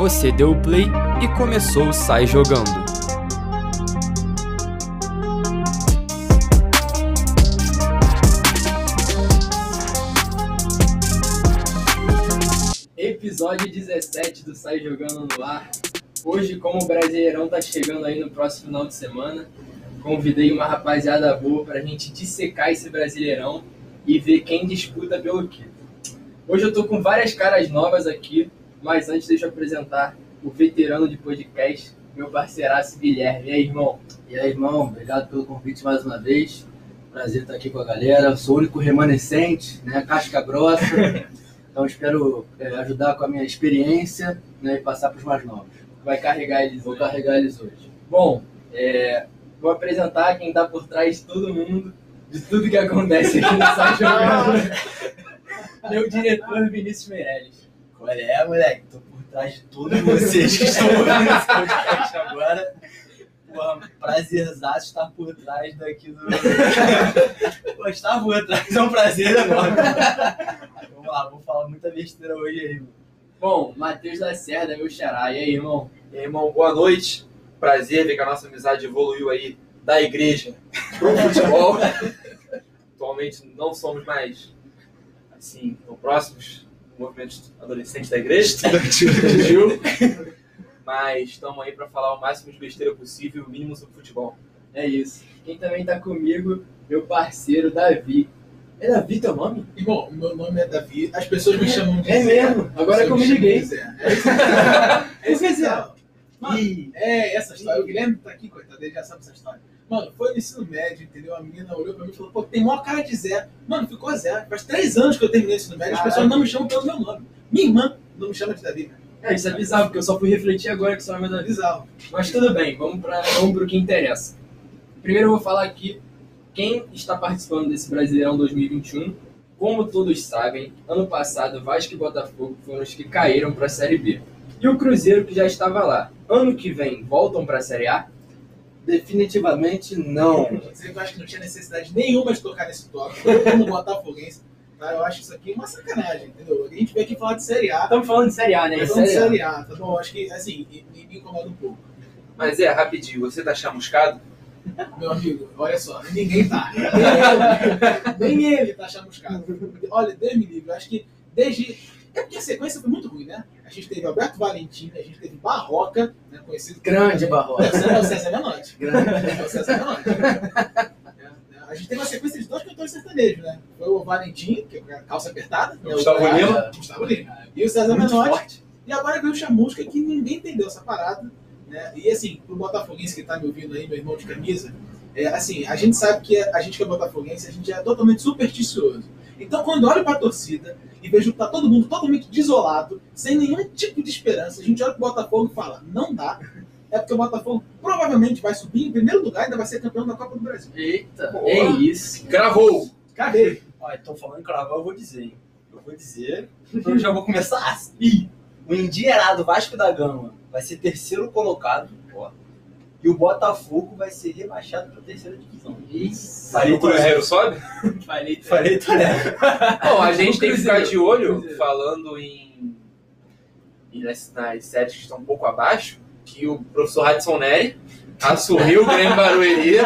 Você deu o play e começou o Sai Jogando. Episódio 17 do Sai Jogando no ar. Hoje, como o Brasileirão tá chegando aí no próximo final de semana, convidei uma rapaziada boa pra gente dissecar esse Brasileirão e ver quem disputa pelo quê. Hoje eu tô com várias caras novas aqui, mas antes deixa eu apresentar o veterano de podcast, meu parceiraço Guilherme. E aí, irmão? E aí, irmão, obrigado pelo convite mais uma vez. Prazer estar aqui com a galera. Eu sou o único remanescente, né? Casca grossa. então espero é, ajudar com a minha experiência né, e passar para os mais novos. Vai carregar eles Vou hoje. carregar eles hoje. Bom, é, vou apresentar quem tá por trás de todo mundo, de tudo que acontece aqui no Sai Jogando. meu diretor Vinícius Meirelles. Qual é, moleque? Tô por trás de todos vocês que estão ouvindo esse podcast agora. Porra, prazerzaço estar por trás daqui do. Pô, estar por trás é um prazer enorme. Vamos lá, vou falar muita besteira hoje aí, mano. Bom, Matheus Lacerda, meu xará. E aí, irmão? E aí, irmão, boa noite. Prazer ver que a nossa amizade evoluiu aí da igreja pro futebol. Atualmente não somos mais, assim, tão próximos movimento adolescente da igreja, estudantil. Mas estamos aí para falar o máximo de besteira possível, o mínimo sobre futebol. É isso. Quem também tá comigo, meu parceiro Davi. É Davi teu nome? Irmão, meu nome é Davi, as pessoas me chamam de É Zé. mesmo? Agora As que eu me liguei. É isso que? Mano, Ih, É essa história. O Guilherme tá aqui, coitado, ele já sabe essa história. Mano, foi no ensino médio, entendeu? A menina olhou pra mim e falou, pô, tem maior cara de Zé. Mano, ficou Zé. Faz três anos que eu terminei o ensino médio, as Caraca. pessoas não me chamam pelo meu nome. Minha irmã não me chama de Davi? É, isso é bizarro, porque eu só fui refletir agora que seu nome é Davi. Bizarro. Mas tudo bem, vamos para vamos pro que interessa. Primeiro eu vou falar aqui quem está participando desse Brasileirão 2021. Como todos sabem, ano passado Vasco e Botafogo foram os que caíram para a Série B. E o Cruzeiro que já estava lá. Ano que vem voltam para a Série A? Definitivamente não. Eu acho que não tinha necessidade nenhuma de tocar nesse tópico. Eu, como botafoguense, tá? eu acho isso aqui uma sacanagem, entendeu? A gente veio aqui falar de Série A. Estamos falando de Série A, né? Falando de Série A. Série A, tá bom? Acho que, assim, me, me incomoda um pouco. Mas é, rapidinho, você tá chamuscado? Meu amigo, olha só, ninguém tá. Nem ele, nem ele tá chamuscado. Olha, Deus me livre, eu acho que desde. É porque a sequência foi muito ruim, né? A gente teve Alberto Valentim, a gente teve Barroca, né, conhecido como- Grande Barroca. É, o César Menotti. Grande. É o César Menotti. É. A gente teve uma sequência de dois cantores sertanejos, né? Foi o Valentim, que é a calça apertada. né, Gustavo o Goiás, Lima. Gustavo Lima. E o César Muito Menotti. forte. E agora veio o Chamusca que ninguém entendeu essa parada. Né? E assim, pro Botafoguense que tá me ouvindo aí, meu irmão de camisa, é, assim, a gente sabe que a gente que é Botafoguense, a gente é totalmente supersticioso. Então quando olha pra torcida e vejo que tá todo mundo totalmente desolado, sem nenhum tipo de esperança, a gente olha pro Botafogo e fala, não dá. É porque o Botafogo provavelmente vai subir em primeiro lugar e ainda vai ser campeão da Copa do Brasil. Eita. É isso. Gravou! Cadê? Olha, estão falando em cravar, eu vou dizer, hein? Eu vou dizer. Eu já vou começar assim. O endinheirado Vasco da Gama vai ser terceiro colocado. E o Botafogo vai ser rebaixado para a terceira divisão. Isso. Falei o Cruzeiro sobe? Falei. Falei. Bom, a gente tem que ficar de olho, falando em, em nas, nas séries que estão um pouco abaixo, que o professor Hudson Nery assumiu o Grêmio Barueri,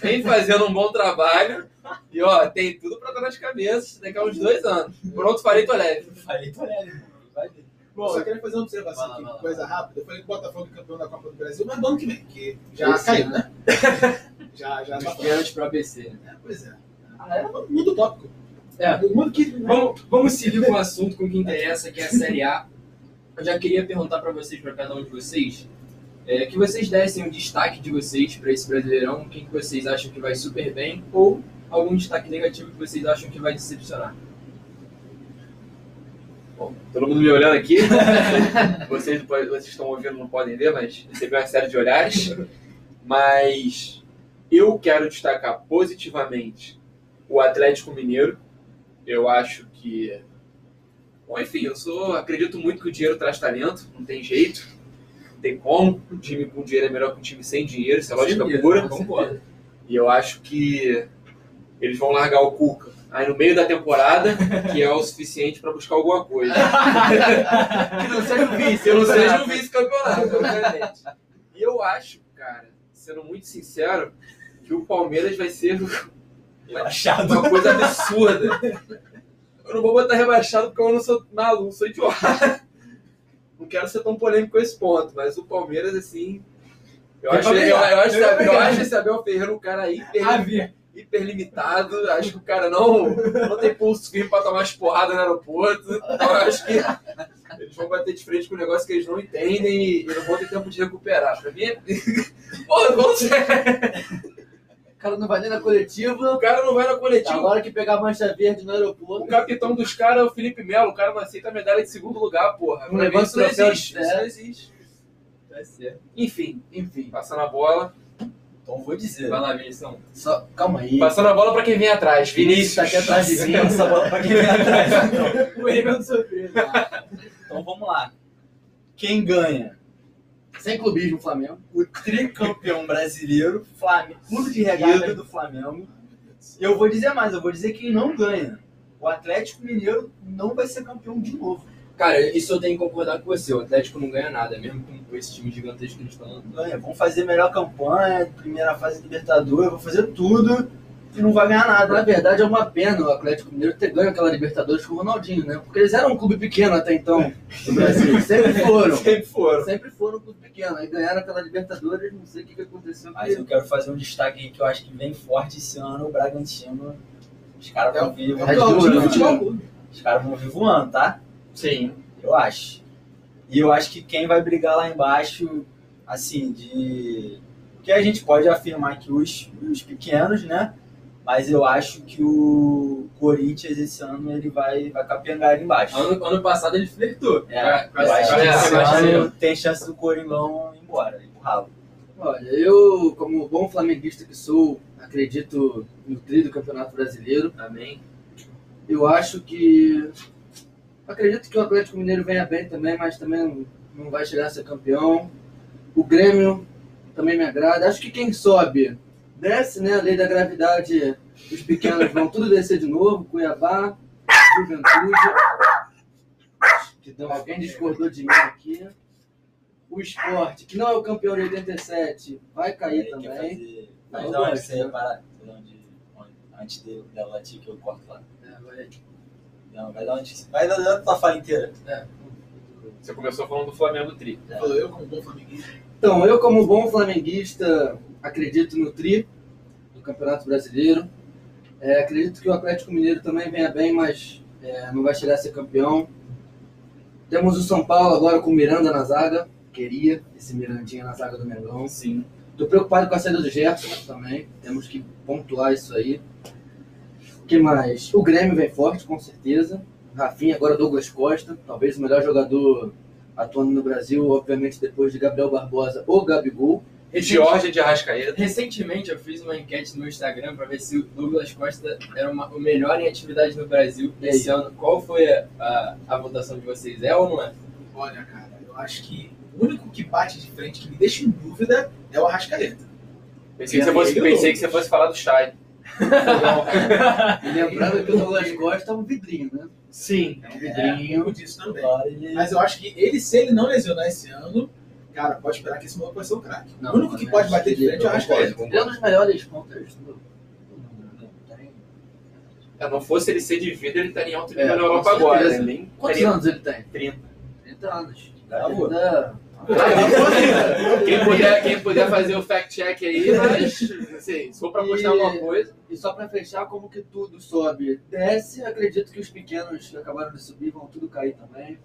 vem fazendo um bom trabalho, e ó, tem tudo pra dar nas cabeças daqui a uns dois anos. Pronto, falei, tô leve. Falei, Toré. Vai ver. Bom, só queria fazer uma observação aqui, coisa rápida. Eu falei que o Botafogo é campeão da Copa do Brasil, mas ano que vem, que já Esse caiu, né? já, já tá pênaltis pro ABC. É, pois é. Ah, é um mundo tópico. É. Mundo que. Vamos, vamos seguir com o assunto, com o que interessa, que é a Série A. Eu já queria perguntar para vocês, para cada um de vocês, é, que vocês dessem o destaque de vocês para esse Brasileirão, quem que vocês acham que vai super bem, ou algum destaque negativo que vocês acham que vai decepcionar. Bom, todo mundo me olhando aqui. vocês, vocês estão ouvindo, não podem ver, mas recebi uma série de olhares. Mas eu quero destacar positivamente o Atlético Mineiro. Eu acho que. Bom, enfim, eu sou. Acredito muito que o dinheiro traz talento, não tem jeito. Não tem como. Um time com dinheiro é melhor que um time sem dinheiro, isso é lógica pura. E eu acho que eles vão largar o Cuca aí no meio da temporada, que é o suficiente pra buscar alguma coisa. Que não seja o vice. Eu não seja um vice-campeonato, obviamente. E eu acho, cara, sendo muito sincero, que o Palmeiras vai ser Rebaixado. uma coisa absurda. Eu não vou botar rebaixado porque eu não sou maluco, sou idiota. Não quero ser tão polêmico com esse ponto, mas o Palmeiras, assim. Eu acho, eu, eu acho, eu brigar. acho esse Abel Ferreira um cara hiper, Havia. hiper limitado. Acho que o cara não, não tem pulso firme pra tomar as porradas no aeroporto. Então eu acho que eles vão bater de frente com um negócio que eles não entendem e não vão ter tempo de recuperar. Pra mim, é... Porra, não sei. O cara não vai nem na coletiva. o cara não vai na coletiva. Agora que pegar a mancha verde no O aeroporto. capitão dos caras é o Felipe Melo. O cara não aceita a medalha de segundo lugar, porra. Não levanta isso não o existe. Isso não existe. Tá certo. Enfim, Enfim, passando a bola. Então vou dizer. Vai lá, Vinição. Só, calma aí. Passando a bola pra quem vem atrás. Vinícius. tá aqui atrás de mim, essa bola pra quem vem atrás. Então. O Evan surpresa. Então vamos lá. Quem ganha? Sem clubismo, Flamengo. O tricampeão brasileiro, Flamengo. Clube de regata do Flamengo. Eu vou dizer mais, eu vou dizer quem não ganha. O Atlético Mineiro não vai ser campeão de novo. Cara, isso eu tenho que concordar com você. O Atlético não ganha nada, mesmo com esse time gigantesco que eles estão. Ganha. Vão fazer melhor campanha, primeira fase Libertadores, vão fazer tudo e não vai ganhar nada. Na verdade, é uma pena o Atlético Mineiro ter ganho aquela Libertadores com o Ronaldinho, né? Porque eles eram um clube pequeno até então no Brasil. Sempre foram. Sempre foram. Sempre foram um clube pequeno. Aí ganharam aquela Libertadores, não sei o que, que aconteceu. Mas eu quero fazer um destaque aí que eu acho que vem forte esse ano, o Bragantino. Os caras vão vir, É vão o Claudinho vir. Os caras vão vir voando, tá? Sim. Eu acho. E eu acho que quem vai brigar lá embaixo, assim, de. Porque a gente pode afirmar que os, os pequenos, né? Mas eu acho que o Corinthians esse ano ele vai, vai capengar ali embaixo. Ano, ano passado ele flertou. É, com a- eu acho com a- que com a esse ano tem chance do Coringão ir embora, ralo. Olha, eu, como bom flamenguista que sou, acredito no tri do Campeonato Brasileiro. Amém. Eu acho que. Acredito que o Atlético Mineiro venha bem também, mas também não, não vai chegar a ser campeão. O Grêmio também me agrada. Acho que quem sobe desce, né? A lei da gravidade, os pequenos vão tudo descer de novo. Cuiabá, Juventude. Então, alguém discordou de mim aqui. O esporte, que não é o campeão de 87, vai cair quer também. fazer- Mas onde gosto, você né? onde- Antes de- dela latir que eu corto lá. É, vai- Não, vai da onde. Vai da da tua fala inteira. Você começou falando do Flamengo Tri. Falou eu como bom flamenguista. Então, eu como bom flamenguista acredito no tri do Campeonato Brasileiro. É, acredito que o Atlético Mineiro também venha bem, mas é, não vai chegar a ser campeão. Temos o São Paulo agora com o Miranda na zaga. Queria esse Mirandinha na zaga do Mengão. Sim. Tô preocupado com a saída do Gerson também. Temos que pontuar isso aí. O que mais? O Grêmio vem forte, com certeza. Rafinha, agora Douglas Costa. Talvez o melhor jogador atuando no Brasil, obviamente depois de Gabriel Barbosa ou Gabigol. Georgia de Arrascaeta. Recentemente eu fiz uma enquete no Instagram para ver se o Douglas Costa era uma- o melhor em atividade no Brasil E aí? esse ano. Qual foi a, a, a votação de vocês? É ou não é? Olha, cara, eu acho que o único que bate de frente, que me deixa em dúvida, é o Arrascaeta. Pensei que, você fosse, pensei que você fosse falar do Chay. E lembrando que o Douglas Costa é um vidrinho, né? Sim. É um vidrinho. Eu disso também. Ele. Mas eu acho que ele, se ele não lesionar esse ano, cara, pode esperar que esse maluco vai ser o craque. O único que pode acho bater de que frente é o Arrascaeta. Ele é um dos melhores pontas do né? Tem- Se não fosse ele ser de vida, ele estaria em alto É, nível na com Europa agora. Né? Quantos anos ele tem? 30. 30 anos. Ainda- Quem puder, quem puder fazer o fact-check aí, mas, assim, se for pra mostrar alguma coisa, E só pra fechar, como que tudo sobe, desce, acredito que os pequenos que acabaram de subir vão tudo cair também.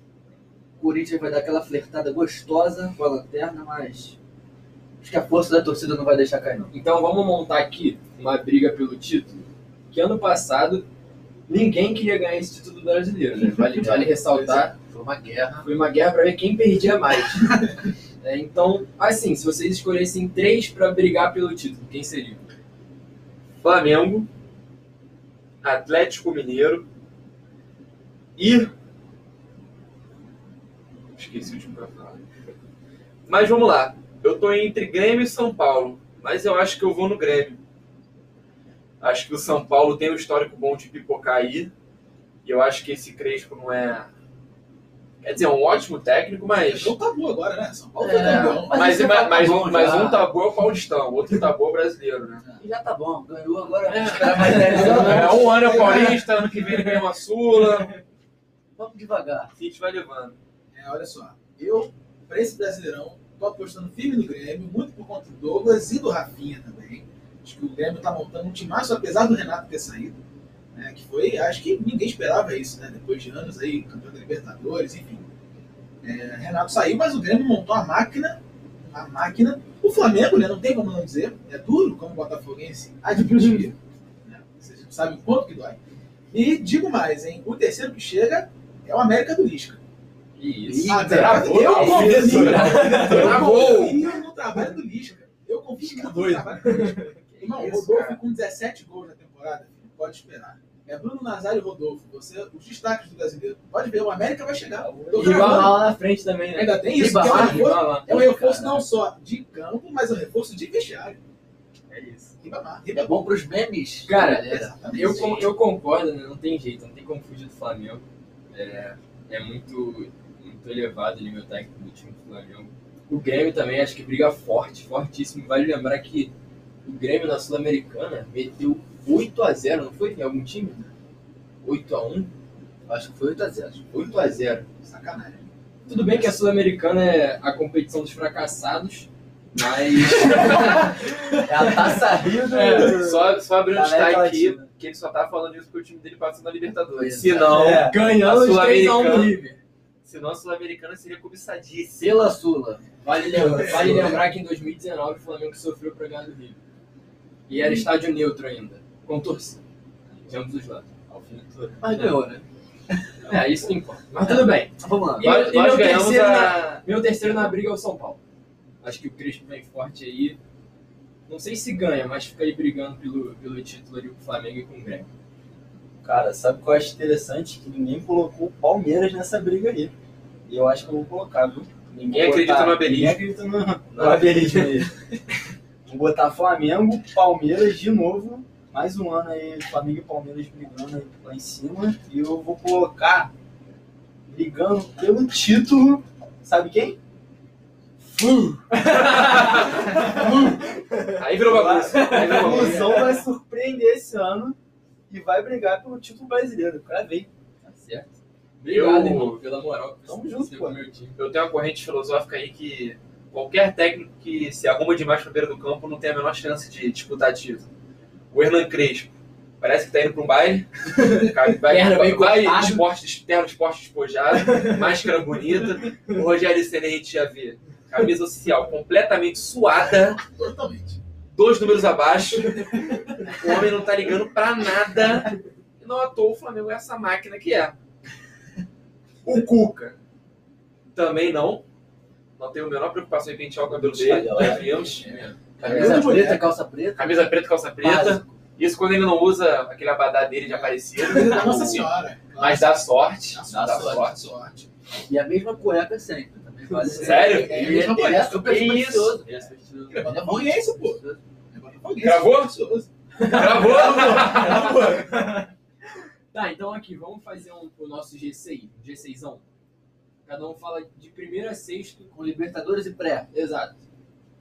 O Corinthians vai dar aquela flertada gostosa com a lanterna, mas acho que a força da torcida não vai deixar cair não. Então vamos montar aqui uma briga pelo título. Que ano passado ninguém queria ganhar esse título brasileiro, né? Vale, vale ressaltar. Foi uma guerra. Foi uma guerra para ver quem perdia mais. É, então, assim, se vocês escolhessem três para brigar pelo título, quem seria? Flamengo, Atlético Mineiro e. Esqueci o último pra falar. Mas vamos lá. Eu tô entre Grêmio e São Paulo. Mas eu acho que eu vou no Grêmio. Acho que o São Paulo tem um histórico bom de pipocar aí. E eu acho que esse Crespo não é. Quer dizer, é um ótimo técnico, mas. Não tá bom agora, né? São Paulo É, tá campeão. mas Mas, esse mas, tá mas bom um, mas um tabu é o Paulistão, o outro tabu é o brasileiro, né? E já tá bom, ganhou agora. Vamos esperar mais 10 É, anos. um ano é o Paulista, ano que vem ele ganha uma Sula. Vamos devagar. A gente vai levando. É, olha só, eu, pra esse Brasileirão, tô apostando firme no Grêmio, muito por conta do Douglas e do Rafinha também. Acho que o Grêmio tá montando um timaço, apesar do Renato ter saído. Né, que foi, acho que ninguém esperava isso, né? Depois de anos aí, campeão da Libertadores, enfim. É, Renato saiu, mas o Grêmio montou a máquina, a máquina. O Flamengo, né? Não tem como não dizer, é duro como botafoguense admitir. né? Vocês sabem o quanto que dói. E digo mais, hein? O terceiro que chega é o América do Lisca. Isso. Ah, travou, eu não, confio, no trabalho do Lisca. Eu confio doido. no trabalho do Lisca. Irmão, o Rodolfo com 17 gols na temporada, pode esperar. É Bruno Nazário e Rodolfo, você, os destaques do brasileiro. Pode ver, o América vai chegar. Tô E gravando. lá na frente também, né? Ainda tem isso, que é um reforço, é um reforço não só de campo, mas um reforço de vestiário. É isso. Ribamar, É bom pros memes. Cara. Exatamente. Eu, eu concordo, né? não tem jeito, não tem como fugir do Flamengo. É, é muito, muito elevado o nível técnico do time do Flamengo. O Grêmio também acho que briga forte, fortíssimo. Vale lembrar que o Grêmio na Sul-Americana meteu 8x0, não foi? Em algum time? 8x1? Acho que foi 8x0. 8x0. Sacanagem. Tudo bem que a Sul-Americana é a competição dos fracassados, mas. É a taça Rio do... É, Só, só abrindo um Da América destaque aqui, que ele só tá falando isso porque o time dele passou na Libertadores. Se não, É. ganhando A os 3x1 do Sul-Americana. River. senão a Sul-Americana seria cobiçadíssima. Pela Sula. Vale lembrar, vale lembrar que em 2019 o Flamengo sofreu pra ganhar do River. E era estádio neutro ainda, com torcida. De ambos os lados. Mas ganhou, né? É, isso que importa. Mas tudo bem. Vamos lá. E Nós, meu- e nós meu ganhamos terceiro a. Meu terceiro na briga é o São Paulo. Acho que o Crespo vem forte aí. Não sei se ganha, mas fica aí brigando pelo, pelo título ali com o Flamengo e com o Grêmio. Cara, sabe o que eu acho interessante? Que ninguém colocou o Palmeiras nessa briga aí. E eu acho que eu vou colocar, viu? Ninguém acredita no Ninguém abelismo. acredita no, no abelismo aí. Vou botar Flamengo, Palmeiras de novo. Mais um ano aí, Flamengo e Palmeiras brigando aí lá em cima. E eu vou colocar, brigando pelo título, sabe quem? Aí virou bagunça. A. Fusão vai surpreender esse ano e vai brigar pelo título brasileiro. Cravei. Tá certo? Obrigado, Eu- irmão, pela moral. Tamo junto, pô. meu time. Eu tenho uma corrente filosófica aí que qualquer técnico que se arruma demais pra beira do campo não tem a menor chance de disputar título. O Hernan Crespo parece que tá indo pra um baile. Vai, Perna vai, bem vai esporte, terno de esporte despojado, máscara bonita. O Rogério Senna a gente já vê. Camisa oficial completamente suada, Totalmente. dois números abaixo. O homem não tá ligando pra nada. E não à toa o Flamengo é essa máquina que é. O Cuca também não. Não tenho a menor preocupação em pentear o cabelo dele. Vimos. Camisa preta, calça preta. Camisa preta, calça preta. Básico. Isso quando ele não usa aquele abadá dele de aparecido. Nossa Senhora. Mas dá sorte. Dá Dá sorte. sorte. sorte. E a mesma cueca sempre. Também vale Sério? É, é, é é, super supersticioso. É botafoguense, pô. É botafoguense. Gravou? Precioso. Gravou? Tá, então aqui, vamos fazer um, o nosso G6, um G6ão. Cada um fala de primeiro a sexto. Com Libertadores e pré. Exato.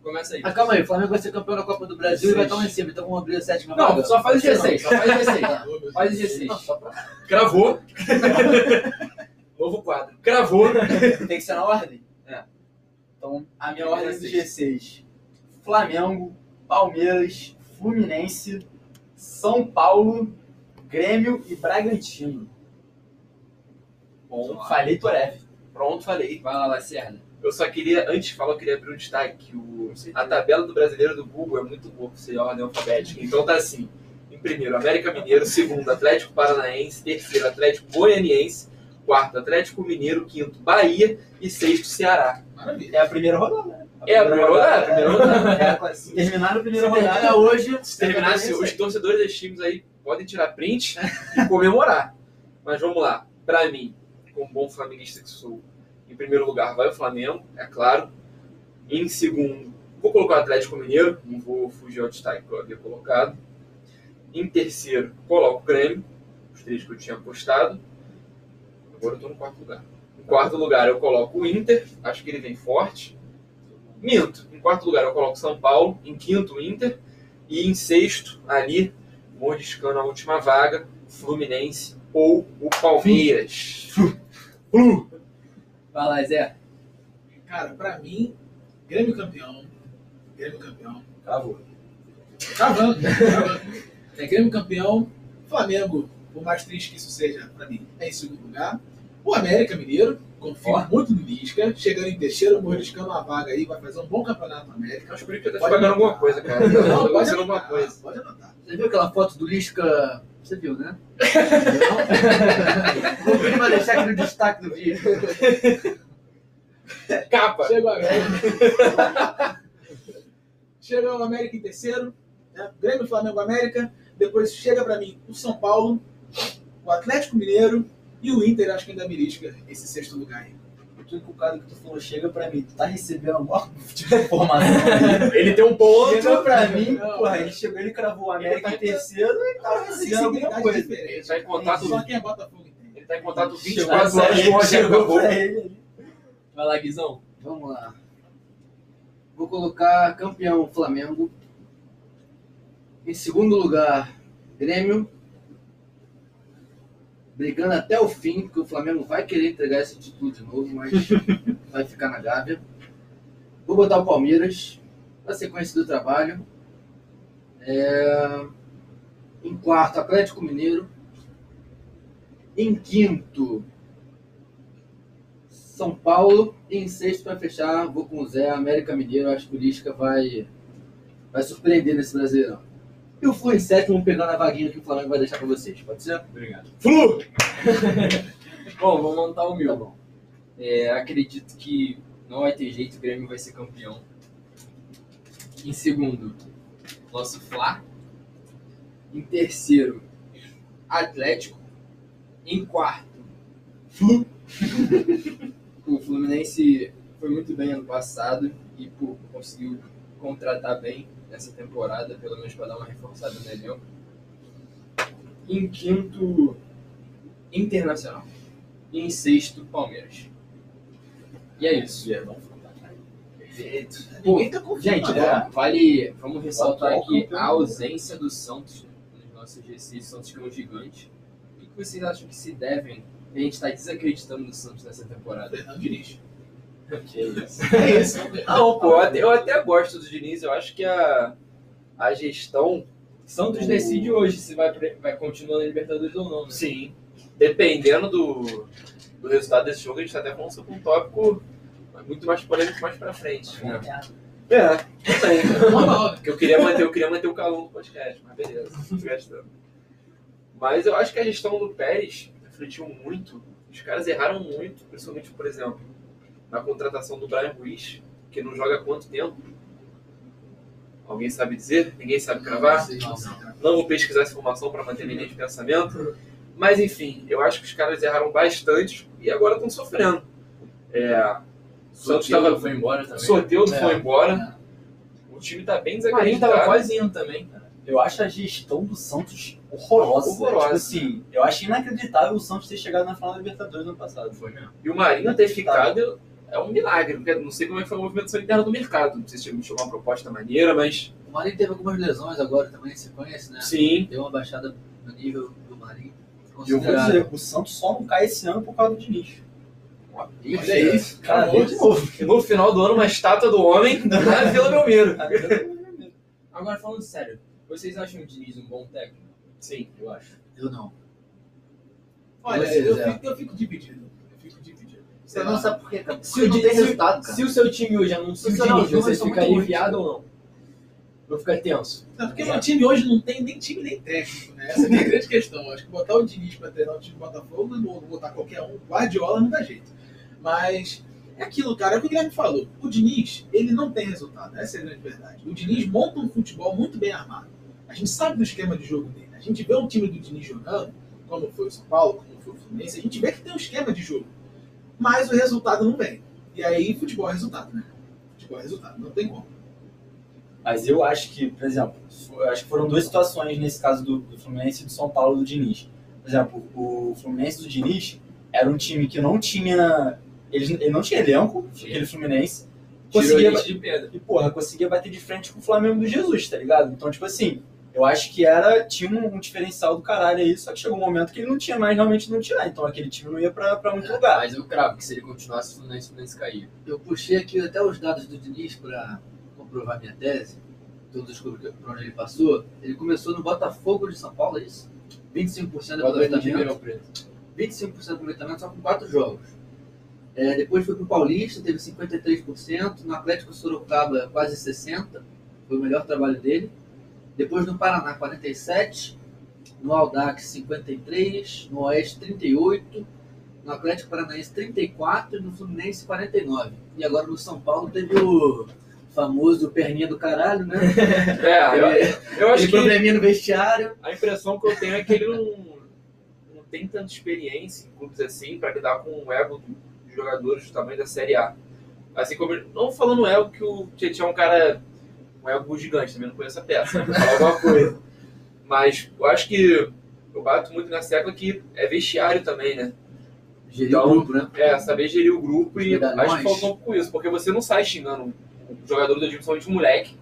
Começa aí. Ah, calma aí, o Flamengo vai ser campeão da Copa do Brasil e vai estar lá em cima, então vamos abrir a sétima Não, vaga. só faz o Você G6, só faz o G6. Ô, meu Faz o Deus. G6. Não, só pra... Gravou. Novo quadro. Gravou. Tem que ser na ordem? É. Então, a minha ordem do sexta. G6. Flamengo, Palmeiras, Fluminense, São Paulo, Grêmio e Bragantino. Bom, Falei Toref. Pronto, falei. Vai lá, Lacerda. Eu só queria, antes de falar, eu queria abrir um destaque. O, a tabela do brasileiro do Google é muito boa pra você a ordem alfabética. Então tá assim: em primeiro, América Mineiro, segundo, Atlético Paranaense, terceiro, Atlético Goianiense, quarto, Atlético Mineiro, quinto, Bahia e sexto, Ceará. Maravilha. É a primeira rodada. né? É a primeira rodada, a primeira rodada. É, se terminar na primeira Se rodada, hoje, Se terminar, assim, os torcedores desses times aí podem tirar print e comemorar. Mas vamos lá. Pra mim, como bom flamenguista que sou, em primeiro lugar vai o Flamengo, é claro. Em segundo, vou colocar o Atlético Mineiro, não vou fugir ao destaque que eu havia colocado. Em terceiro, coloco o Grêmio, os três que eu tinha apostado. Agora eu tô no quarto lugar. Em quarto lugar, eu coloco o Inter, acho que ele vem forte. Minto. Em quarto lugar, eu coloco São Paulo. Em quinto, o Inter. E em sexto, ali, mordiscando a última vaga, Fluminense ou o Palmeiras. Flu. Vai lá, Zé. Cara, pra mim, Grêmio campeão. Grêmio campeão. Acabou. Cavando. É Grêmio campeão. Flamengo, por mais triste que isso seja pra mim, é em segundo lugar. O América Mineiro, confio Ó. muito no Lisca. Chegando em terceiro, mordiscando uma vaga aí, vai fazer um bom campeonato no América. Acho que o Corinthians tá pagando alguma coisa, cara. Não, Tá pode alguma coisa. Pode anotar. Você viu aquela foto do Lisca? Você viu, né? Não? O Vini vai deixar aqui no destaque do vídeo. Capa! Chega o América. chega o América em terceiro. Né? Grêmio, Flamengo, América. Depois chega pra mim o São Paulo, o Atlético Mineiro e o Inter, acho que ainda belisca esse sexto lugar aí. Eu tô encucado que tu falou, chega pra mim, tu tá recebendo alguma tipo de informação aí? Ele tem um ponto. Chega pra mim, Não, porra, ele chegou, ele cravou o América Ele em tá- terceiro e tava recebendo alguma coisa. diferente. Ele tá em contato, Só quem é Botafogo ele tá em contato Chegou 24 pra horas com o Rogério chegou pra ele. Vai lá, Guizão. Vamos lá. Vou colocar campeão Flamengo. Em segundo lugar, Grêmio. Brigando até o fim, porque o Flamengo vai querer entregar esse título de novo, mas vai ficar na Gávea. Vou botar o Palmeiras, na sequência do trabalho. É, Em quarto, Atlético Mineiro. Em quinto, São Paulo. E em sexto, para fechar, vou com o Zé, América Mineiro. Acho que o Lisca vai, vai surpreender nesse Brasileirão. E o Flu em sétimo, pegando a vaguinha que o Flamengo vai deixar para vocês. Pode ser? Obrigado. Flu! Bom, vou montar o meu. Tá. É, acredito que não vai ter jeito, o Grêmio vai ser campeão. Em segundo, nosso Fla. Em terceiro, Atlético. Em quarto, Flu. o Fluminense foi muito bem ano passado e pô, conseguiu contratar bem nessa temporada, pelo menos para dar uma reforçada no elenco. Em quinto, Internacional. E em sexto, Palmeiras. E é isso. Perfeito. Pô, Ninguém tá confiando. Gente, né? vale. Vamos ressaltar aqui a do ausência do Santos nos nossos GC. O Santos que é um gigante. O que vocês acham que se devem? A gente tá desacreditando no Santos nessa temporada. Fernando Diniz. Que isso. É isso. Não, pô, eu até, eu até gosto do Diniz. Eu acho que a, a gestão, Santos decide hoje se vai, vai continuar na Libertadores ou não, né? sim, dependendo do, do resultado desse jogo, a gente tá até falando sobre um tópico muito mais polêmico mais pra frente. É, também. Normal, né? Porque eu queria manter, eu queria manter o calor do podcast, mas beleza, gastando. Mas eu acho que a gestão do Pérez refletiu muito. Os caras erraram muito, principalmente, por exemplo, na contratação do Brian Ruiz, que não joga há quanto tempo? Alguém sabe dizer? Ninguém sabe cravar? Não vou pesquisar essa informação para manter minha linha de pensamento. Mas enfim, eu acho que os caras erraram bastante e agora estão sofrendo. É, o Santos estava. foi embora também. Soteldo É. foi embora. O time tá bem O Marinho tava desacreditado. quase indo também. Eu acho a gestão do Santos horrorosa. Horrorosa. Tipo assim, eu acho inacreditável o Santos ter chegado na final da Libertadores no ano passado. Foi mesmo. E o Marinho ter ficado é um milagre. Não sei como é que foi a movimentação interna do mercado. Não sei se chegou uma proposta maneira, mas O Marinho teve algumas lesões agora também, você conhece, né? sim. Deu uma baixada no nível do Marinho. E eu vou dizer, o Santos só não cai esse ano por causa do Diniz. Olha isso. Cara, Acabou. de novo. No final do ano, uma estátua do homem na Vila Belmiro. Agora falando sério, vocês acham o Diniz um bom técnico? Sim, eu acho. Eu não. Olha, eu é. fico, eu fico. Eu fico dividido. Você não sabe por quê, cara. Se o não tem se o- resultado, cara. Se o seu time hoje anuncia o não, Diniz, não, você são fica muito aliviado ou não? Vou ficar tenso. Não, porque meu time hoje não tem nem time nem técnico, né? Essa é a grande questão. Acho que botar o Diniz pra treinar o time do Botafogo, não vou botar qualquer um, Guardiola não dá jeito. Mas é aquilo, cara, é o que o Guilherme falou. O Diniz, ele não tem resultado, essa é a grande verdade. O Diniz monta um futebol muito bem armado. A gente sabe do esquema de jogo dele. A gente vê um time do Diniz jogando, como foi o São Paulo, como foi o Fluminense, a gente vê que tem um esquema de jogo. Mas o resultado não vem. E aí, futebol é resultado, né? Futebol é resultado, não tem como. Mas eu acho que, por exemplo, eu acho que foram duas situações nesse caso do, do Fluminense e do São Paulo do Diniz. Por exemplo, o Fluminense do Diniz era um time que não tinha. Ele, ele não tinha elenco, aquele Fluminense. Conseguia, de pedra. e, porra, conseguia bater de frente com o Flamengo do Jesus, tá ligado? Então, tipo assim, eu acho que era, tinha um, um diferencial do caralho aí, só que chegou um momento que ele não tinha mais realmente não tirar. Então aquele time não ia pra, pra muito lugar. Mas eu cravo que se ele continuasse, o Fluminense, o Fluminense caía. Eu puxei aqui até os dados do Diniz para comprovar minha tese, todos os clubes que- por onde ele passou. Ele começou no Botafogo de São Paulo, é isso? 25% de Bota ele de aproveitamento. Ribeirão Preto. 25% de aproveitamento só com quatro jogos. É, depois foi pro Paulista, teve 53%. No Atlético Sorocaba, quase 60%. Foi o melhor trabalho dele. Depois no Paraná, 47%. No Aldax, 53%. No Oeste, 38%. No Atlético Paranaense, 34%. E no Fluminense, 49%. E agora no São Paulo teve o famoso perninha do caralho, né? É, eu, Ele, eu acho que probleminha no vestiário. a impressão que eu tenho é que ele não, não tem tanta experiência em clubes assim pra lidar com o ego dos jogadores do tamanho da Série A. Assim como, não falando ego que o Tietchan é um cara, um ego gigante, também não conheço a peça, pra falar alguma coisa. Mas eu acho que eu bato muito na secla que é vestiário também, né? Gerir o Então, grupo, né? É, saber gerir o grupo e acho que faltou um pouco isso, porque você não sai xingando o jogador do time, principalmente um moleque.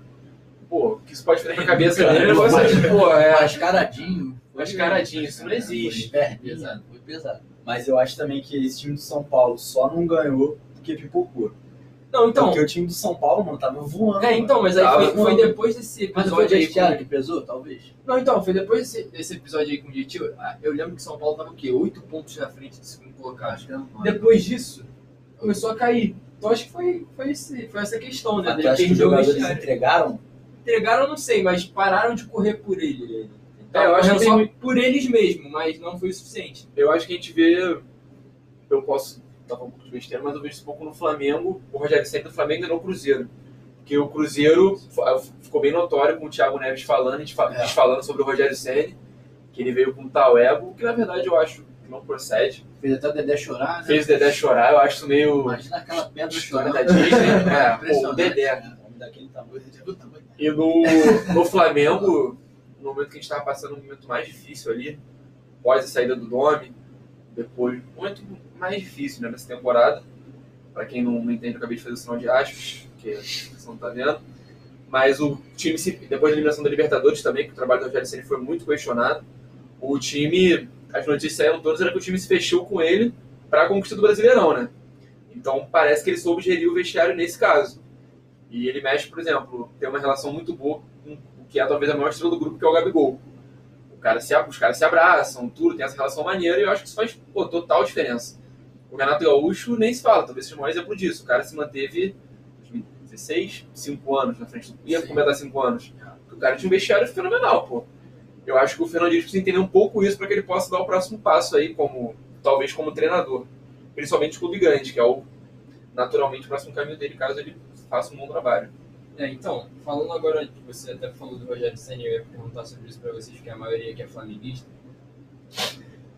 Pô, o que isso pode fazer na cabeça dele? é um negócio assim, pô, é. Mascaradinho. Mascaradinho, isso não existe. É, pesado, foi pesado. Mas eu acho também que esse time do São Paulo só não ganhou porque pipocou. Não, então. Porque o time do São Paulo, mano, tava voando. É, então, mas aí foi, foi depois desse Mas não foi episódio aí. Com... que pesou, talvez? Não, então, foi depois desse, desse episódio aí com o Dietil. ah, Eu lembro que São Paulo tava o quê? Oito pontos na frente do segundo colocado. Acho. Depois disso, começou a cair. Então acho que foi, foi, esse, foi essa questão, né? Mas acha que os jogadores vestiário. entregaram? Entregaram, eu não sei, mas pararam de correr por ele. É, eu acho que só tem- por eles mesmo, mas não foi o suficiente. Eu acho que a gente vê. Eu posso falando um pouco de besteira, mas eu vejo isso um pouco no Flamengo. O Rogério Ceni do Flamengo e no Cruzeiro. Porque o Cruzeiro f- ficou bem notório com o Thiago Neves falando, É. falando sobre o Rogério Ceni, que ele veio com tal ego, que na verdade eu acho que não procede. Fez até o Dedé chorar, né? Fez o Dedé chorar, eu acho isso meio. Imagina aquela pedra chorando. da Disney. É, pô, o Dedé. né? Daquele tamanho. Tamanho? E no, no Flamengo, no momento que a gente estava passando um momento mais difícil ali, após a saída do Domi, depois, momento mais difícil né, nessa temporada. Para quem não, não entende, eu acabei de fazer o sinal de aspas, que você não tá vendo. Mas o time, depois da eliminação da Libertadores também, que o trabalho do Rogério Ceni foi muito questionado, o time, as notícias saíram todas, era que o time se fechou com ele para a conquista do Brasileirão, né? Então parece que ele soube gerir o vestiário nesse caso. E ele mexe, por exemplo, tem uma relação muito boa com o que é talvez a maior estrela do grupo, que é o Gabigol. O cara se, os caras se abraçam, tudo, tem essa relação maneira, e eu acho que isso faz pô, total diferença. O Renato Gaúcho nem se fala, talvez seja o maior exemplo disso. O cara se manteve 2016, 5 anos na frente, ia Sim. completar 5 anos. O cara tinha um vestiário fenomenal, pô. Eu acho que o Fernandinho precisa entender um pouco isso para que ele possa dar o próximo passo aí, como talvez como treinador. Principalmente o clube grande, que é o naturalmente o próximo caminho dele, caso ele faça um bom trabalho. É, então, falando agora, que você até falou do Rogério Senna, eu ia perguntar sobre isso pra vocês, porque a maioria aqui é flamenguista.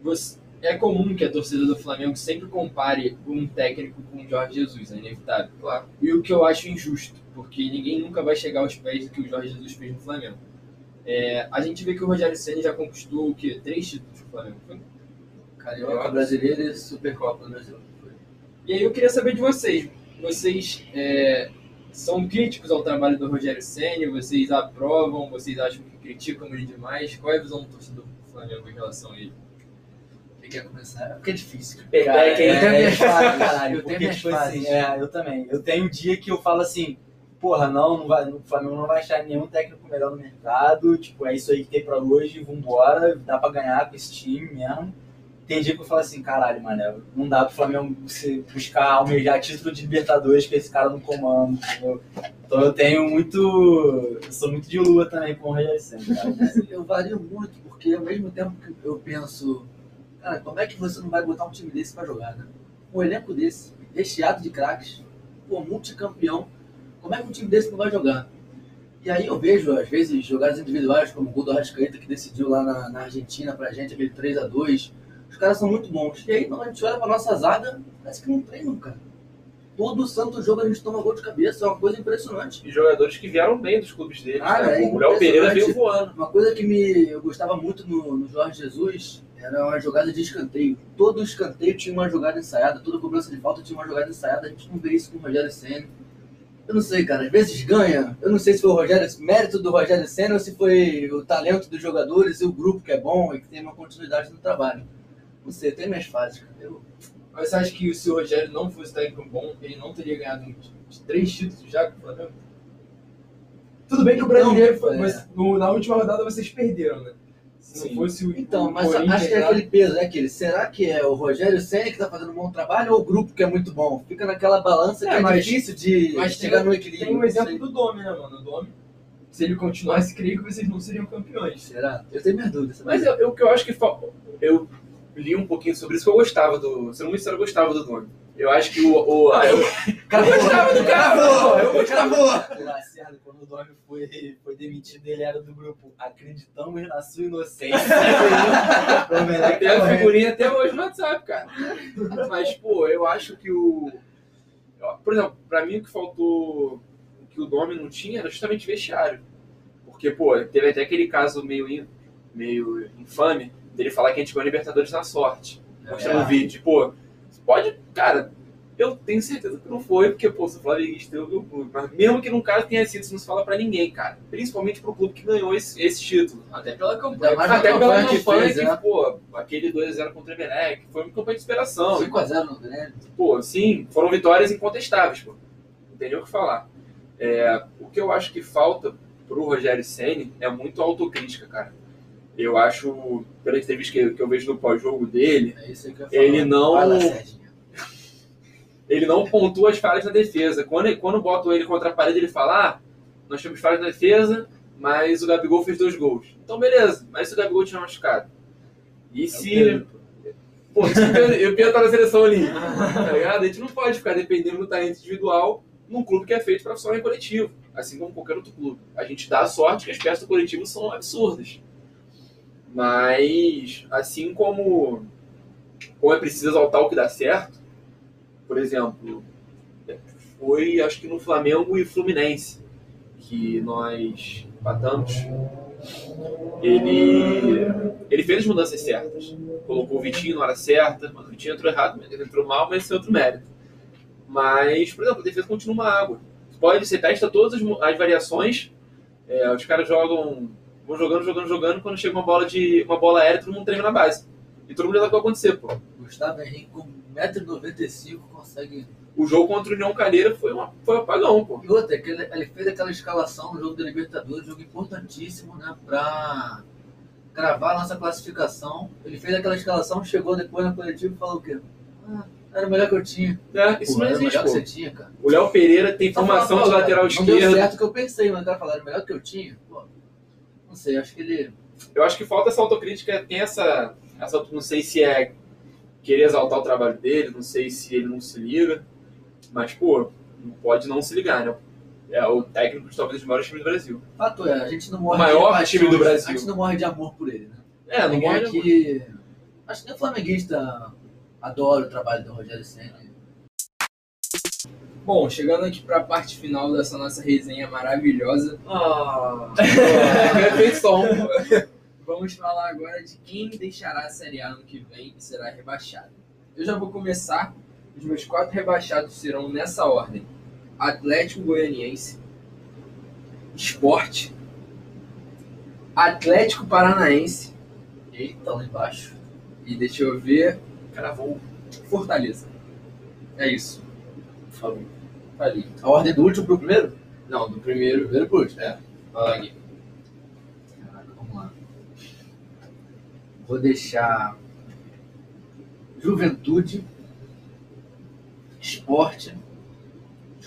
Você- é comum que a torcida do Flamengo sempre compare um técnico com o Jorge Jesus, é inevitável. Claro. E o que eu acho injusto, porque ninguém nunca vai chegar aos pés do que o Jorge Jesus fez no Flamengo. É, a gente vê que o Rogério Senna já conquistou o quê? Três títulos com o Flamengo. Foi? Carioca, brasileiro e Supercopa do Brasil. Foi. E aí eu queria saber de vocês. Vocês é, são críticos ao trabalho do Rogério Senna? Vocês aprovam? Vocês acham que criticam ele demais? Qual é a visão do torcedor do Flamengo em relação a ele? Quer começar? Porque é difícil. Cara, É, é, tem é minhas foda, fases. caralho, Eu tenho minhas tipo fases. assim, é, eu também. Eu tenho um dia que eu falo assim, porra, não, não vai, o Flamengo não vai achar nenhum técnico melhor no mercado, tipo, é isso aí que tem pra hoje, vambora, dá pra ganhar com esse time mesmo. Tem dia que eu falo assim, caralho, mano, não dá pro Flamengo se buscar almejar título de Libertadores com esse cara no comando, entendeu? Então eu tenho muito. Eu sou muito de lua também com o Rogério Senna. Eu vario muito, porque ao mesmo tempo que eu penso, cara, como é que você não vai botar um time desse pra jogar, né? Um elenco desse, recheado de craques, pô, multicampeão, como é que um time desse não vai jogar? E aí eu vejo, às vezes, jogadas individuais, como o gol do Arrascaeta, que decidiu lá na, na Argentina pra gente, aquele 3 a 2 Os caras são muito bons. E aí, quando a gente olha pra nossa zaga, parece que não treinam, cara. todo santo jogo a gente toma gol de cabeça, é uma coisa impressionante. E jogadores que vieram bem dos clubes deles. Cara, né? é o Léo Pereira veio voando. Uma coisa que me eu gostava muito no, no Jorge Jesus era uma jogada de escanteio. Todo escanteio tinha uma jogada ensaiada, toda cobrança de falta tinha uma jogada ensaiada. A gente não vê isso com o Rogério Senna. Eu não sei, cara. Às vezes ganha. Eu não sei se foi o Rogério, mérito do Rogério Senna ou se foi o talento dos jogadores e o grupo que é bom e que tem uma continuidade no trabalho. Não sei, tem minhas fases, cara. Eu, Mas você acha que se o Rogério não fosse técnico bom, ele não teria ganhado três títulos já com o Flamengo? Tudo bem que o brasileiro Não, foi, é. mas na última rodada vocês perderam, né? Se não fosse o Então, o mas Corinthians acho que é aquele peso, é aquele. Será que é o Rogério Senna que tá fazendo um bom trabalho ou o grupo que é muito bom? Fica naquela balança que É, é, mas- difícil de mas chegar tem- no equilíbrio. Tem um não exemplo do Domi, né, mano? O Domi, se ele continuasse, creio que vocês não seriam campeões. Será? Eu tenho minhas dúvidas. Mas eu, eu- o que eu acho que fa- eu li um pouquinho sobre isso, que eu gostava do. Sendo muito sincero, eu gostava do nome. Eu acho que o. o a- eu, Cara, eu gostava do cara, pô, eu gostava. O Lacerda, quando o Dorme foi, foi demitido, ele era do grupo Acreditamos na sua inocência. Tem a figurinha até hoje no WhatsApp, cara. Mas, pô, eu acho que o. Por exemplo, pra mim o que faltou, o que o Domi não tinha era justamente vestiário. Porque, pô, teve até aquele caso meio, meio infame dele falar que a gente ganhou Libertadores na sorte. Mostrando o vídeo. Pô, pode. Cara, eu tenho certeza que não foi, porque, pô, sou flamenguista, eu vi o clube. Mas mesmo que no caso tenha sido, isso não se fala pra ninguém, cara. Principalmente pro clube que ganhou esse, esse título. Até pela campanha. Até na pela campanha que fez, que, né? pô, aquele 2x0 contra o Emelec, foi uma campanha de inspiração. 5x0 no Grêmio. Pô, sim, foram vitórias incontestáveis, pô. Não tem nem o que falar. É, o que eu acho que falta pro Rogério Ceni é muito autocrítica, cara. Eu acho, pela entrevista que, que eu vejo no pós-jogo dele, É eu ele não, lá, ele não pontua as falhas na defesa. Quando, quando botam ele contra a parede, ele fala: ah, nós temos falhas na defesa, mas o Gabigol fez dois gols. Então, beleza, mas se o Gabigol tinha machucado? E se. Pô, se o Pedro- o Pedro tá na seleção ali, tá ligado? A gente não pode ficar dependendo do talento individual num clube que é feito para funcionar em coletivo, assim como qualquer outro clube. A gente dá a sorte que as peças do coletivo são absurdas. Mas, assim como, como é preciso exaltar o que dá certo, por exemplo, foi acho que no Flamengo e Fluminense que nós empatamos. Ele, ele fez as mudanças certas. Colocou o Vitinho na hora certa, mas o Vitinho entrou errado, ele entrou mal, mas esse é outro mérito. Mas, por exemplo, a defesa continua uma água. Pode, você testa todas as, as variações, é, os caras jogam, vão jogando, jogando, jogando, quando chega uma bola de uma bola aérea, todo mundo treina na base. E todo mundo já sabe o que vai acontecer, pô. Gustavo Henrique com 1,95m consegue. O jogo contra o União Calheira foi, uma, foi um apagão, pô. E outra, que ele, ele fez aquela escalação no jogo da Libertadores, jogo importantíssimo, né? Pra cravar a nossa classificação. Ele fez aquela escalação, chegou depois na coletiva e falou o quê? Ah, era o melhor que eu tinha. É, isso Pô, não era o existe, melhor que pô. você tinha, cara. O Léo Pereira tem Só formação falar, de lateral cara, Não deu certo o que eu pensei, mas o cara falar, era o melhor que eu tinha. Pô, não sei, acho que ele. Eu acho que falta essa autocrítica, tem essa, essa. Não sei se é querer exaltar o trabalho dele, não sei se ele não se liga, mas, pô, não pode não se ligar, né? É o técnico de talvez dos maiores times do Brasil. Fato é, a gente não morre maior de time do Brasil. A gente não morre de amor por ele, né? É, não Ninguém pode. aqui. Acho que nem flamenguista adora o trabalho do Rogério Senna. Bom, chegando aqui para a parte final dessa nossa resenha maravilhosa, Ah, perfeito som. vamos falar agora de quem deixará a Série A ano que vem e será rebaixado. Eu já vou começar. Os meus quatro rebaixados serão nessa ordem: Atlético Goianiense, Esporte, Atlético Paranaense Eita, lá embaixo. e deixa eu ver, Cravou. Fortaleza. É isso. Falou. A ordem do último pro primeiro? Não, do primeiro. Primeiro pro último. É. Fala aqui. Caraca, vamos lá. Vou deixar Juventude, Esporte.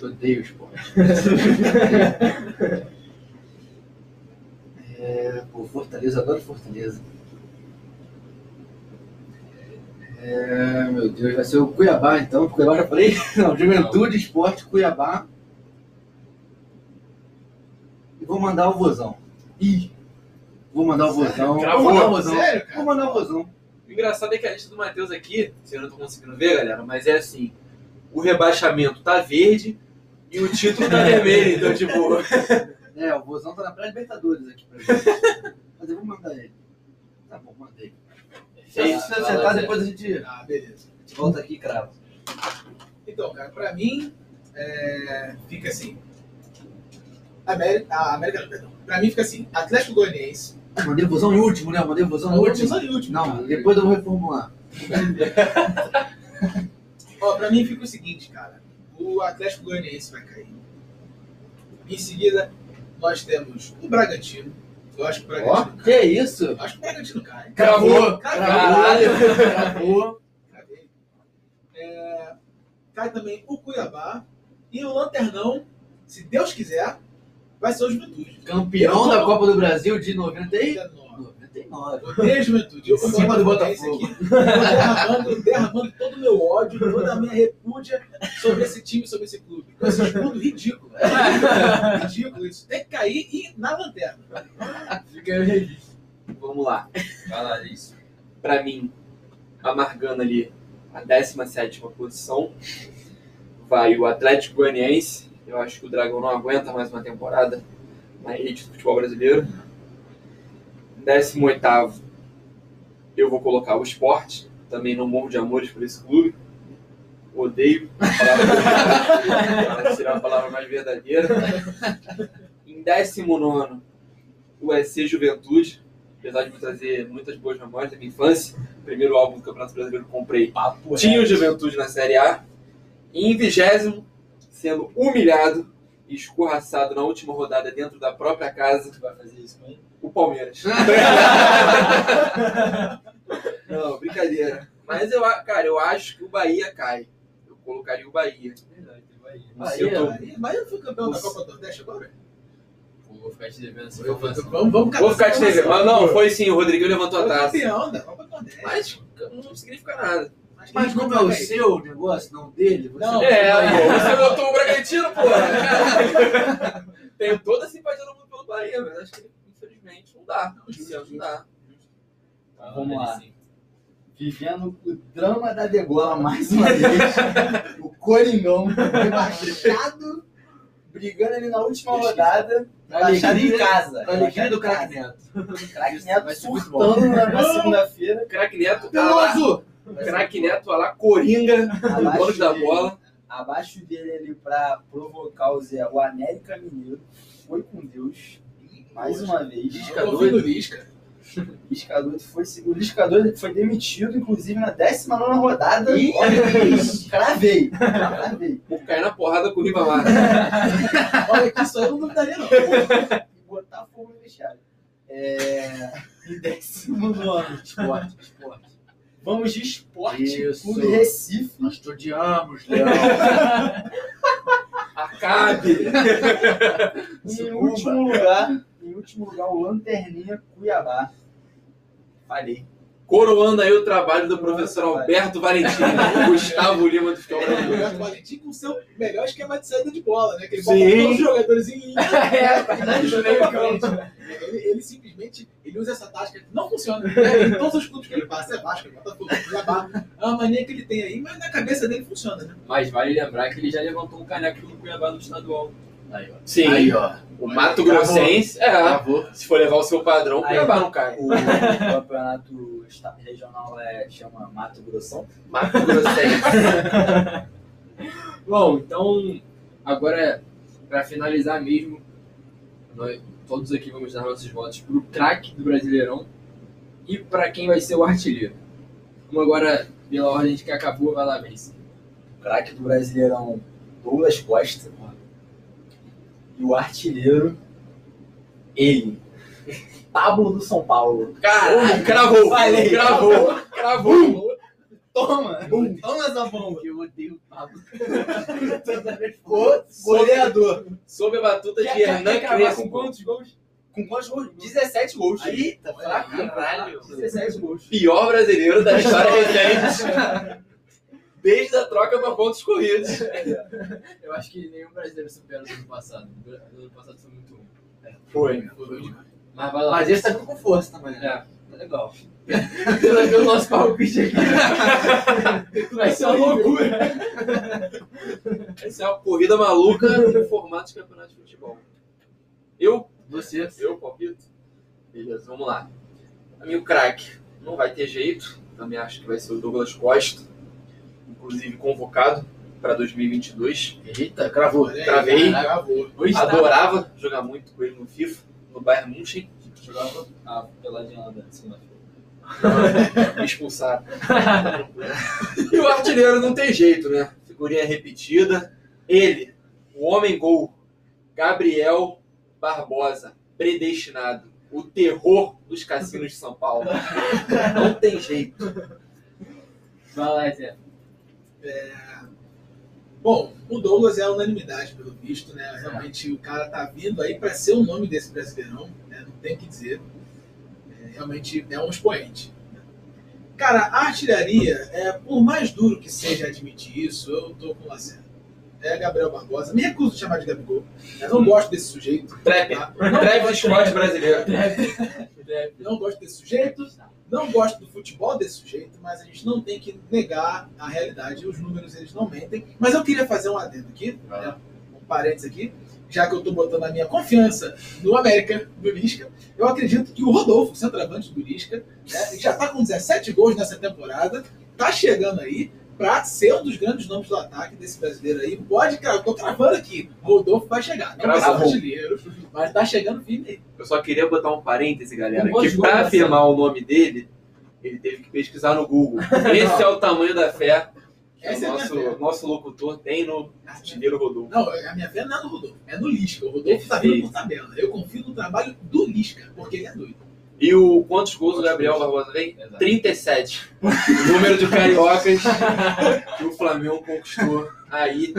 Eu odeio esporte. é, pô, Fortaleza, adoro Fortaleza. É, meu Deus, vai ser o Cuiabá então, porque Cuiabá já falei. Não, Juventude, Esporte, Cuiabá. E vou mandar o Vozão. Ih! Vou mandar o Vozão. Cravou. Vou mandar o Vozão. Sério? Vou mandar o Vozão. O engraçado é que a lista do Matheus aqui, se eu não tô conseguindo ver, galera, mas é assim: o rebaixamento tá verde e o título tá vermelho. Então, tipo, É, o Vozão tá na pré-Libertadores aqui pra gente. Mas eu vou mandar ele. Tá bom, mandei. Se Vai você lá, se vai lá, acertar, Zé. depois a gente Ah, beleza. volta aqui e crava. Então, cara, pra mim, é, fica assim. América, a América, não, perdão. Pra mim fica assim, Atlético Goianiense. Mandei o Vozão em último, né? Mandei o Vozão em último. Em último. Não, cara. depois eu vou reformular. Ó, pra mim fica o seguinte, cara. O Atlético Goianiense vai cair. Em seguida, nós temos o Bragantino. Eu acho que o Ó, Bragantino que isso? Eu acho que o Bragantino cai. Cravou. Caralho! Cravou! É, cai também o Cuiabá. E o Lanternão, se Deus quiser, vai ser o Juventude. Campeão da Copa do Brasil de 90 e... 99. 99. Odeio a Juventude. Eu cima do Botafogo. aqui, derramando, derramando todo o meu ódio, toda a minha repúdia sobre esse time, sobre esse clube. Com esse escudo ridículo. É ridículo isso. Tem que cair e na lanterna. Fica aí o registro. vamos lá. Vai lá, é isso. Pra mim, amargando ali a 17 posição, vai o Atlético Goianiense. Eu acho que o Dragão não aguenta mais uma temporada na elite do futebol brasileiro. 18 eu vou colocar o esporte. Também não morro de amores por esse clube. Odeio. a palavra- Para tirar a palavra mais verdadeira. Em 19 o EC Juventude. Apesar de me trazer muitas boas memórias da minha infância. Primeiro álbum do Campeonato Brasileiro que comprei. Papo Tinha o Juventude na Série A. E em vigésimo, sendo humilhado e escorraçado na última rodada dentro da própria casa, Tu vai fazer isso com? O Palmeiras. Não, brincadeira. Mas eu, cara, eu acho que o Bahia cai. Eu colocaria o Bahia. Verdade, tem Bahia. Bahia. Tô- Bahia, foi campeão da Copa do Nordeste agora? Pô, Vou ficar te devendo essa Vamos, informação. vamos, vamos Vou ficar te devendo. Mas não, foi sim, o Rodrigo levantou a taça. campeão da Copa do Nordeste. Mas não significa nada. Mas como é o seu negócio, não dele, você Não. É, você botou o Bragantino, pô. Tenho toda a simpatia do mundo pelo Bahia, mas acho que infelizmente não dá. Esse não dá. Vai Vamos lá. Sim. vivendo o drama da degola mais uma vez. o Coringão rebaixado, brigando ali na última rodada. Rebaixado em casa. Alegria do em Neto. Craque Neto surtando na, na segunda-feira. Craque Neto, tá lá. Peloso! Craque Neto, olha lá, Coringa, Abaixo dono da bola. Abaixo dele ali pra provocar o Zé, o América Mineiro. Foi com Deus. Mais uma vez. Confio no Lisca. Lisca doido foi, o Lisca doido foi demitido, inclusive, na 19 rodada. Ih! Olha isso, cravei. Cravei. Por cair na porrada com o Ribamar. Olha que isso aí eu não duvidaria, não. E botar fogo no vestiário. É... Em décimo nono. Esporte, esporte. Vamos de esporte. Isso. Clube Recife. Nós te odiamos, Léo. Acabe! Em último lugar, em último lugar, o Lanterninha Cuiabá. Falei. Coroando aí o trabalho do professor Alberto Valentim, Gustavo Lima do Futebol É, o Brasileiro. Roberto Valentim com o seu melhor esquema de saída de bola, né? Que ele Sim. bota todos os jogadores em linha. É, no meio campo. Ele, ele simplesmente ele usa essa tática que não funciona. né? Em todos os clubes que ele passa, é Vasco, é Botafogo, é Cuiabá. É uma mania que ele tem aí, mas na cabeça dele funciona, né? Mas vale lembrar que ele já levantou um caneco do Cuiabá no estadual. Aí, ó. Sim, Aí, ó. O Mato Grossense, é, se for levar o seu padrão, o Aí. Cuiabá não cai. O campeonato regional é, chama Mato Grossão. Mato Grossense. Bom, então, agora, para finalizar mesmo, nós todos aqui vamos dar nossos votos pro craque do Brasileirão e para quem vai ser o artilheiro. Vamos agora, pela ordem de que acabou, vai lá, Vince. Craque do Brasileirão, Douglas Costa. E o artilheiro, ele. Pablo do São Paulo. Caralho, cravou, Falei. cravou, cravou. Toma! Toma essa bomba! Eu odeio o Pablo. O goleador. Sob a batuta de Hernan Crespo. com quantos gols? Com quantos gols? 17 gols. Eita, Caralho. 17 gols. Pior brasileiro da história recente. Desde a troca para pontos corridos. Eu acho que nenhum brasileiro supera o do ano passado. O do ano passado foi muito ruim. Foi. Foi demais. Mas vai lá. Mas esse tá vindo com força também. né? É. Tá legal. Pelo pelo nosso palpite aqui. Vai ser uma loucura. Essa é uma corrida maluca em formato de campeonato de futebol. Eu, Você. eu palpito? Beleza, vamos lá. Amigo craque, não vai ter jeito. Também acho que vai ser o Douglas Costa, inclusive convocado para 2022. Eita. Olha aí, Travei. Gravou. Hoje tá- Adorava jogar muito com ele no FIFA, no Bayern München. Jogava a peladinha lá da segunda-feira. Me expulsaram. e o artilheiro não tem jeito, né? Figurinha repetida. Ele, o homem gol, Gabriel Barbosa, predestinado. O terror dos cassinos de São Paulo. Não tem jeito. Vai lá, Zé. Bom, o Douglas é unanimidade, pelo visto, né? Realmente o cara tá vindo aí para ser o nome desse brasileirão, né? não tem o que dizer. É, realmente é um expoente. né? Cara, a artilharia, é, por mais duro que seja admitir isso, eu tô com o Lacerda. É Gabriel Barbosa. Me recuso a chamar de Gabigol. Eu não gosto desse sujeito. Trapper. tá? Trapper Scott brasileiro. Não gosto desse sujeito. Não gosto do futebol desse sujeito, mas a gente não tem que negar a realidade. Os números, eles não mentem. Mas eu queria fazer um adendo aqui, né? um parênteses aqui, já que eu estou botando a minha confiança no América, do Lisca. Eu acredito que o Rodolfo, centroavante do Lisca, né, já está com 17 gols nessa temporada, está chegando aí para ser um dos grandes nomes do ataque desse brasileiro aí. Pode, cara, eu tô cravando aqui. Rodolfo vai chegar. Não vai brasileiro, mas tá chegando firme aí. Eu só queria botar um parêntese, galera, Um que coisa afirmar o nome dele, ele teve que pesquisar no Google. Esse é o tamanho da fé que Essa é o minha nosso, fé. nosso locutor tem no artilheiro Rodolfo. Não, a minha fé não é no Rodolfo, é no Lisca. O Rodolfo tá vindo por tabela. Eu confio no trabalho do Lisca, porque ele é doido. E o quantos gols o Gabriel Barbosa tem? Exato. 37. O número de cariocas que o Flamengo conquistou aí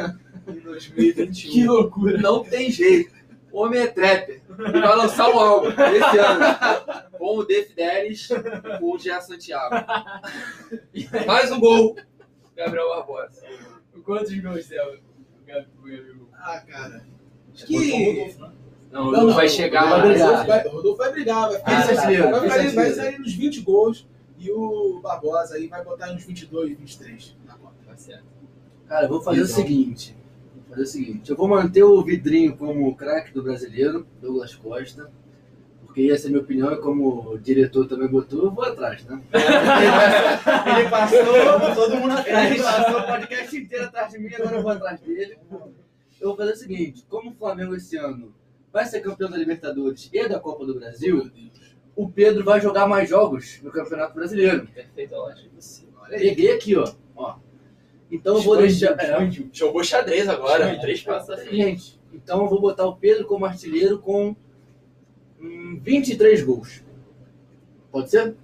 em 2021. Que loucura. Não tem jeito. O homem é trapper. Ele vai lançar um álbum esse ano. Com o Def Deres e com o Gia Santiago. Mais um gol. Gabriel Barbosa. Quantos gols, Zé? O Gabigol? Ah, cara. Acho Botou o que. Não, o Não, Rodolfo não, vai o chegar. Rodolfo vai brigar. Rodolfo vai, o Rodolfo vai brigar, vai Ah, ficar. artilheiro, vai, vai, sair nos 20 gols e o Barbosa aí vai botar uns 22, 23 na conta. Tá certo. Cara, eu vou fazer o Então. seguinte. Vou fazer o seguinte. Eu vou manter o vidrinho como craque do brasileiro, Douglas Costa. Porque essa é a minha opinião e como o diretor também botou, eu vou atrás, né? Ele passou, todo mundo atrás. Ele passou o podcast inteiro atrás de mim, agora eu vou atrás dele. Eu vou fazer o seguinte: como o Flamengo esse ano vai ser campeão da Libertadores e da Copa do Brasil, o Pedro vai jogar mais jogos no Campeonato Brasileiro. Aí. Peguei aqui, ó. ó. Então eu vou deixar. é. Jogou xadrez agora. Expandiu. Três passos. Gente, então eu vou botar o Pedro como artilheiro com hum, 23 gols. Pode ser?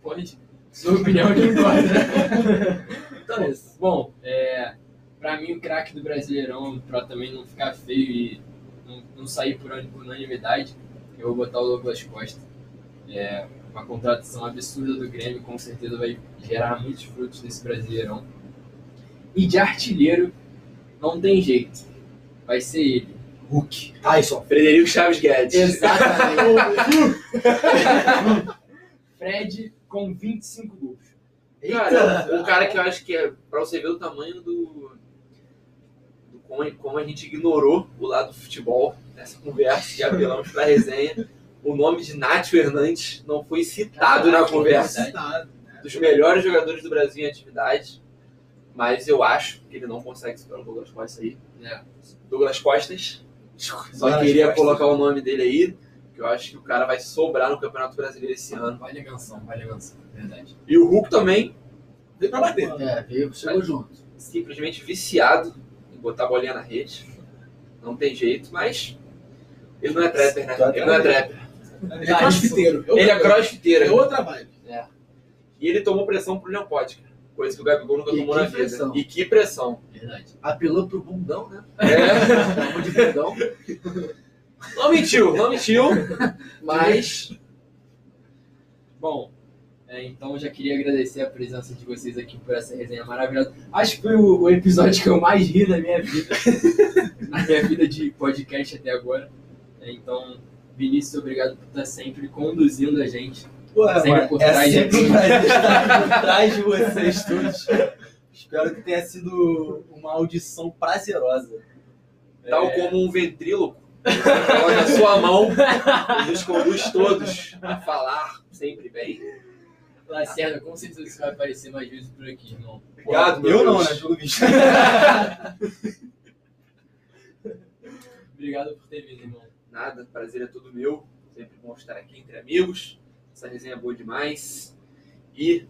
Pode. Sua opinião que importa. Então é isso. Bom, é, pra mim o craque do Brasileirão, pra também não ficar feio e não, não sair por un- por unanimidade, eu vou botar o Douglas Costa. É uma contratação absurda do Grêmio, com certeza vai gerar muitos frutos nesse Brasileirão. E de artilheiro, não tem jeito. Vai ser ele. Hulk. Tyson. Frederico Chaves Guedes. Exatamente. Fred com 25 gols. Cara, um cara que eu acho que é pra você ver o tamanho do. Como, como a gente ignorou o lado do futebol nessa conversa que apelamos pra resenha. O nome de Nátio Hernandes não foi citado na conversa. Citado, né? Dos melhores jogadores do Brasil em atividade. Mas eu acho que ele não consegue superar o Douglas Costa aí. É. Douglas Costas. Só Douglas queria colocar o nome dele aí. Que eu acho que o cara vai sobrar no Campeonato Brasileiro esse ano. Vale a menção, vale a menção. Verdade. E o Hulk também, Veio pra bater. É, veio, chegou junto. simplesmente viciado botar a bolinha na rede. Não tem jeito, mas ele não é trapper, né? Ele não é trapper. Ele é crossfiteiro. Ele é É crossfiteiro. outra vibe. E ele tomou pressão pro Leão Potker. Coisa que o Gabigol nunca E tomou na vida. pressão. E que pressão. Verdade. Apelou pro bundão, né? É. De bundão. Não mentiu, não mentiu. Mas Bom, é, então já queria agradecer a presença de vocês aqui por essa resenha maravilhosa. Acho que foi o, o episódio que eu mais ri na minha vida. na minha vida de podcast até agora. É, então, Vinícius, obrigado por estar sempre conduzindo a gente. Pô, Sempre mano, por é trás de sempre um prazer estar por trás de vocês todos. Espero que tenha sido uma audição prazerosa. Tal como um ventríloco, coloca a sua mão e nos conduz todos a falar sempre bem. Lacerda, com certeza você vai aparecer mais vezes por aqui, irmão. Obrigado, meu Eu não, Deus. né? Pelo visto. Obrigado por ter vindo, irmão. Nada, prazer é todo meu. Sempre bom estar aqui entre amigos. Essa resenha é boa demais. E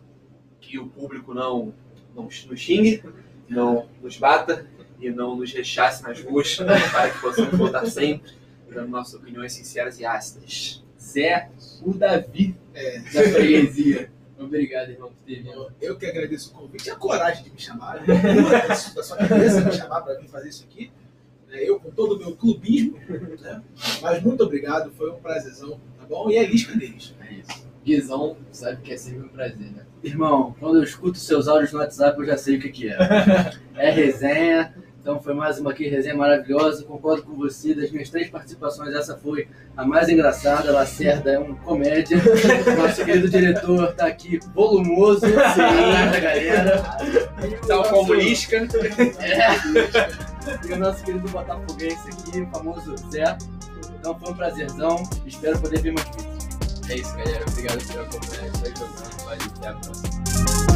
que o público não, não nos xingue, não nos bata e não nos rechace nas ruas para que possamos voltar sempre dando nossas opiniões sinceras e ácidas. Zé, o Davi É. da freguesia. Obrigado, irmão, por ter vindo. Eu, eu que agradeço o convite e a coragem de me chamar. né? Isso da sua cabeça me chamar para vir fazer isso aqui. né? Eu com todo o meu clubismo. Né? Mas muito obrigado, foi um prazerzão, tá bom? E é lisca deles. É isso. Guizão sabe que é sempre um prazer, né? Irmão, quando eu escuto seus áudios no WhatsApp, eu já sei o que, que é. É resenha. Então foi mais uma aqui, resenha maravilhosa. Concordo com você. Das minhas três participações, essa foi a mais engraçada. Lacerda é um comédia. Nosso querido diretor tá aqui volumoso. Sim, da galera. Tal como Lisca, E o nosso querido Botafoguense aqui, o famoso Zé. Então foi um prazerzão. Espero poder vir mais vezes. É isso, galera. Obrigado. Está jogando. Valeu. Até a próxima.